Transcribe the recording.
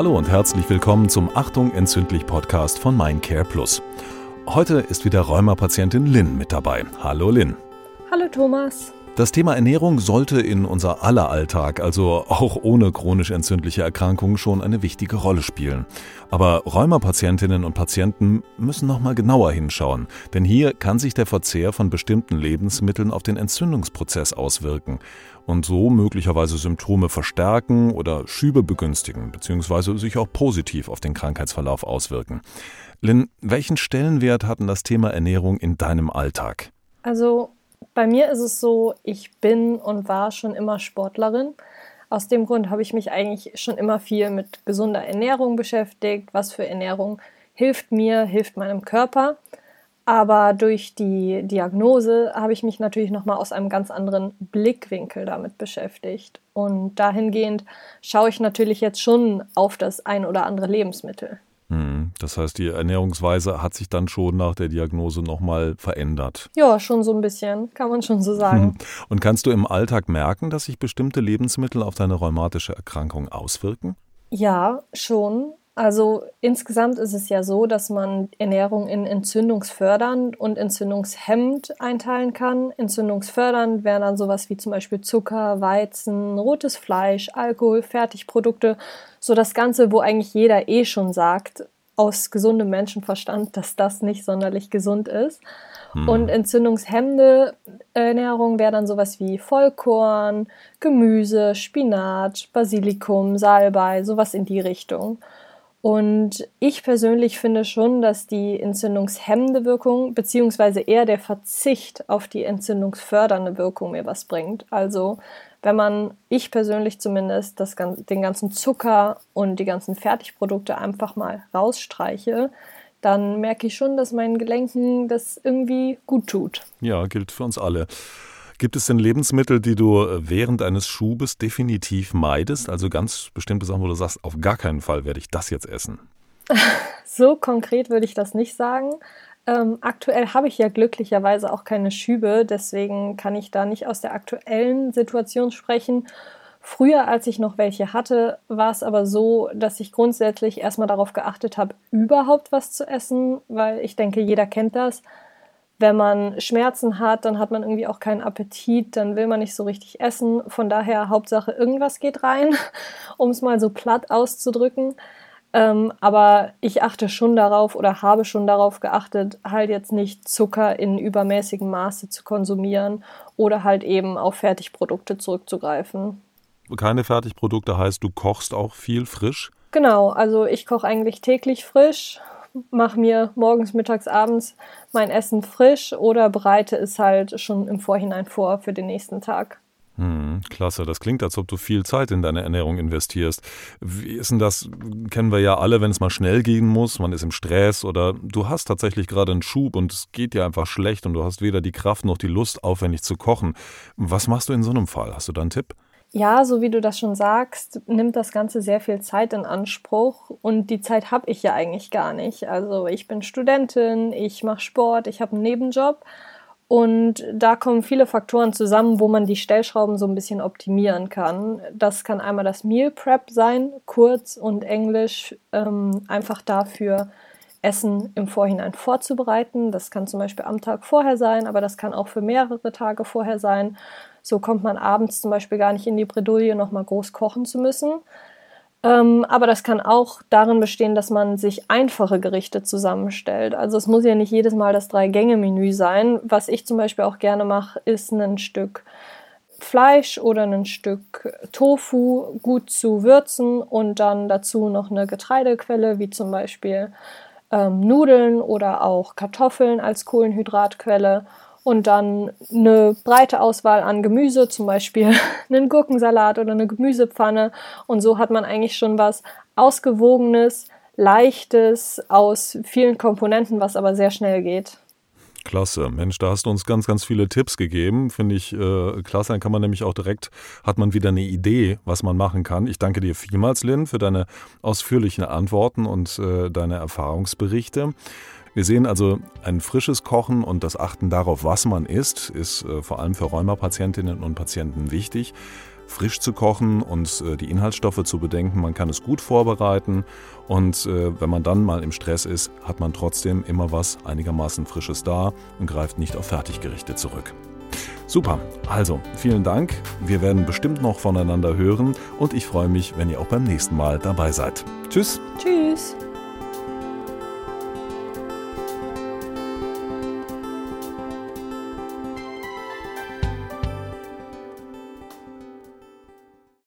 Hallo und herzlich willkommen zum Achtung entzündlich Podcast von Mindcare Plus. Heute ist wieder Rheumapatientin Lynn mit dabei. Hallo Lynn. Hallo Thomas. Das Thema Ernährung sollte in unser aller Alltag, also auch ohne chronisch entzündliche Erkrankungen, schon eine wichtige Rolle spielen. Aber Rheumapatientinnen und Patienten müssen noch mal genauer hinschauen, denn hier kann sich der Verzehr von bestimmten Lebensmitteln auf den Entzündungsprozess auswirken und so möglicherweise Symptome verstärken oder Schübe begünstigen, beziehungsweise sich auch positiv auf den Krankheitsverlauf auswirken. Lynn, welchen Stellenwert hat denn das Thema Ernährung in deinem Alltag? Also bei mir ist es so, ich bin und war schon immer Sportlerin. Aus dem Grund habe ich mich eigentlich schon immer viel mit gesunder Ernährung beschäftigt. Was für Ernährung hilft mir, hilft meinem Körper. Aber durch die Diagnose habe ich mich natürlich nochmal aus einem ganz anderen Blickwinkel damit beschäftigt. Und dahingehend schaue ich natürlich jetzt schon auf das ein oder andere Lebensmittel. Das heißt, die Ernährungsweise hat sich dann schon nach der Diagnose nochmal verändert. Ja, schon so ein bisschen, kann man schon so sagen. Und kannst du im Alltag merken, dass sich bestimmte Lebensmittel auf deine rheumatische Erkrankung auswirken? Ja, schon. Also insgesamt ist es ja so, dass man Ernährung in entzündungsfördernd und entzündungshemmend einteilen kann. Entzündungsfördernd wären dann sowas wie zum Beispiel Zucker, Weizen, rotes Fleisch, Alkohol, Fertigprodukte, so das Ganze, wo eigentlich jeder eh schon sagt, aus gesundem Menschenverstand, dass das nicht sonderlich gesund ist. Hm. Und entzündungshemmende Ernährung wäre dann sowas wie Vollkorn, Gemüse, Spinat, Basilikum, Salbei, sowas in die Richtung. Und ich persönlich finde schon, dass die entzündungshemmende Wirkung beziehungsweise eher der Verzicht auf die entzündungsfördernde Wirkung mir was bringt. Also wenn man, ich persönlich zumindest, das, den ganzen Zucker und die ganzen Fertigprodukte einfach mal rausstreiche, dann merke ich schon, dass meinen Gelenken das irgendwie gut tut. Ja, gilt für uns alle. Gibt es denn Lebensmittel, die du äh, während eines Schubes definitiv meidest? Also ganz bestimmte Sachen, wo du sagst, auf gar keinen Fall werde ich das jetzt essen. So konkret würde ich das nicht sagen. Ähm, aktuell habe ich ja glücklicherweise auch keine Schübe, deswegen kann ich da nicht aus der aktuellen Situation sprechen. Früher, als ich noch welche hatte, war es aber so, dass ich grundsätzlich erstmal darauf geachtet habe, überhaupt was zu essen, weil ich denke, jeder kennt das wenn man Schmerzen hat, dann hat man irgendwie auch keinen Appetit, dann will man nicht so richtig essen. Von daher Hauptsache irgendwas geht rein, um es mal so platt auszudrücken. Ähm, aber ich achte schon darauf oder habe schon darauf geachtet, halt jetzt nicht Zucker in übermäßigem Maße zu konsumieren oder halt eben auf Fertigprodukte zurückzugreifen. Keine Fertigprodukte heißt, du kochst auch viel frisch? Genau, also ich koche eigentlich täglich frisch mache mir morgens, mittags, abends mein Essen frisch oder bereite es halt schon im Vorhinein vor für den nächsten Tag. Hm, klasse, das klingt, als ob du viel Zeit in deine Ernährung investierst. Wie ist denn das? Kennen wir ja alle, wenn es mal schnell gehen muss, man ist im Stress oder du hast tatsächlich gerade einen Schub und es geht dir einfach schlecht und du hast weder die Kraft noch die Lust, aufwendig zu kochen. Was machst du in so einem Fall? Hast du da einen Tipp? Ja, so wie du das schon sagst, nimmt das Ganze sehr viel Zeit in Anspruch und die Zeit habe ich ja eigentlich gar nicht. Also ich bin Studentin, ich mache Sport, ich habe einen Nebenjob und da kommen viele Faktoren zusammen, wo man die Stellschrauben so ein bisschen optimieren kann. Das kann einmal das Meal Prep sein, kurz und englisch, ähm, einfach dafür Essen im Vorhinein vorzubereiten. Das kann zum Beispiel am Tag vorher sein, aber das kann auch für mehrere Tage vorher sein. So kommt man abends zum Beispiel gar nicht in die Bredouille, nochmal groß kochen zu müssen. Ähm, aber das kann auch darin bestehen, dass man sich einfache Gerichte zusammenstellt. Also es muss ja nicht jedes Mal das Drei-Gänge-Menü sein. Was ich zum Beispiel auch gerne mache, ist ein Stück Fleisch oder ein Stück Tofu gut zu würzen und dann dazu noch eine Getreidequelle, wie zum Beispiel ähm, Nudeln oder auch Kartoffeln als Kohlenhydratquelle und dann eine breite Auswahl an Gemüse, zum Beispiel einen Gurkensalat oder eine Gemüsepfanne. Und so hat man eigentlich schon was Ausgewogenes, Leichtes aus vielen Komponenten, was aber sehr schnell geht. Klasse. Mensch, da hast du uns ganz, ganz viele Tipps gegeben. Finde ich äh, klasse. Dann kann man nämlich auch direkt, hat man wieder eine Idee, was man machen kann. Ich danke dir vielmals, Lynn, für deine ausführlichen Antworten und äh, deine Erfahrungsberichte. Wir sehen also, ein frisches Kochen und das Achten darauf, was man isst, ist äh, vor allem für Rheumapatientinnen und Patienten wichtig. Frisch zu kochen und äh, die Inhaltsstoffe zu bedenken. Man kann es gut vorbereiten und äh, wenn man dann mal im Stress ist, hat man trotzdem immer was einigermaßen Frisches da und greift nicht auf Fertiggerichte zurück. Super, also vielen Dank. Wir werden bestimmt noch voneinander hören und ich freue mich, wenn ihr auch beim nächsten Mal dabei seid. Tschüss. Tschüss.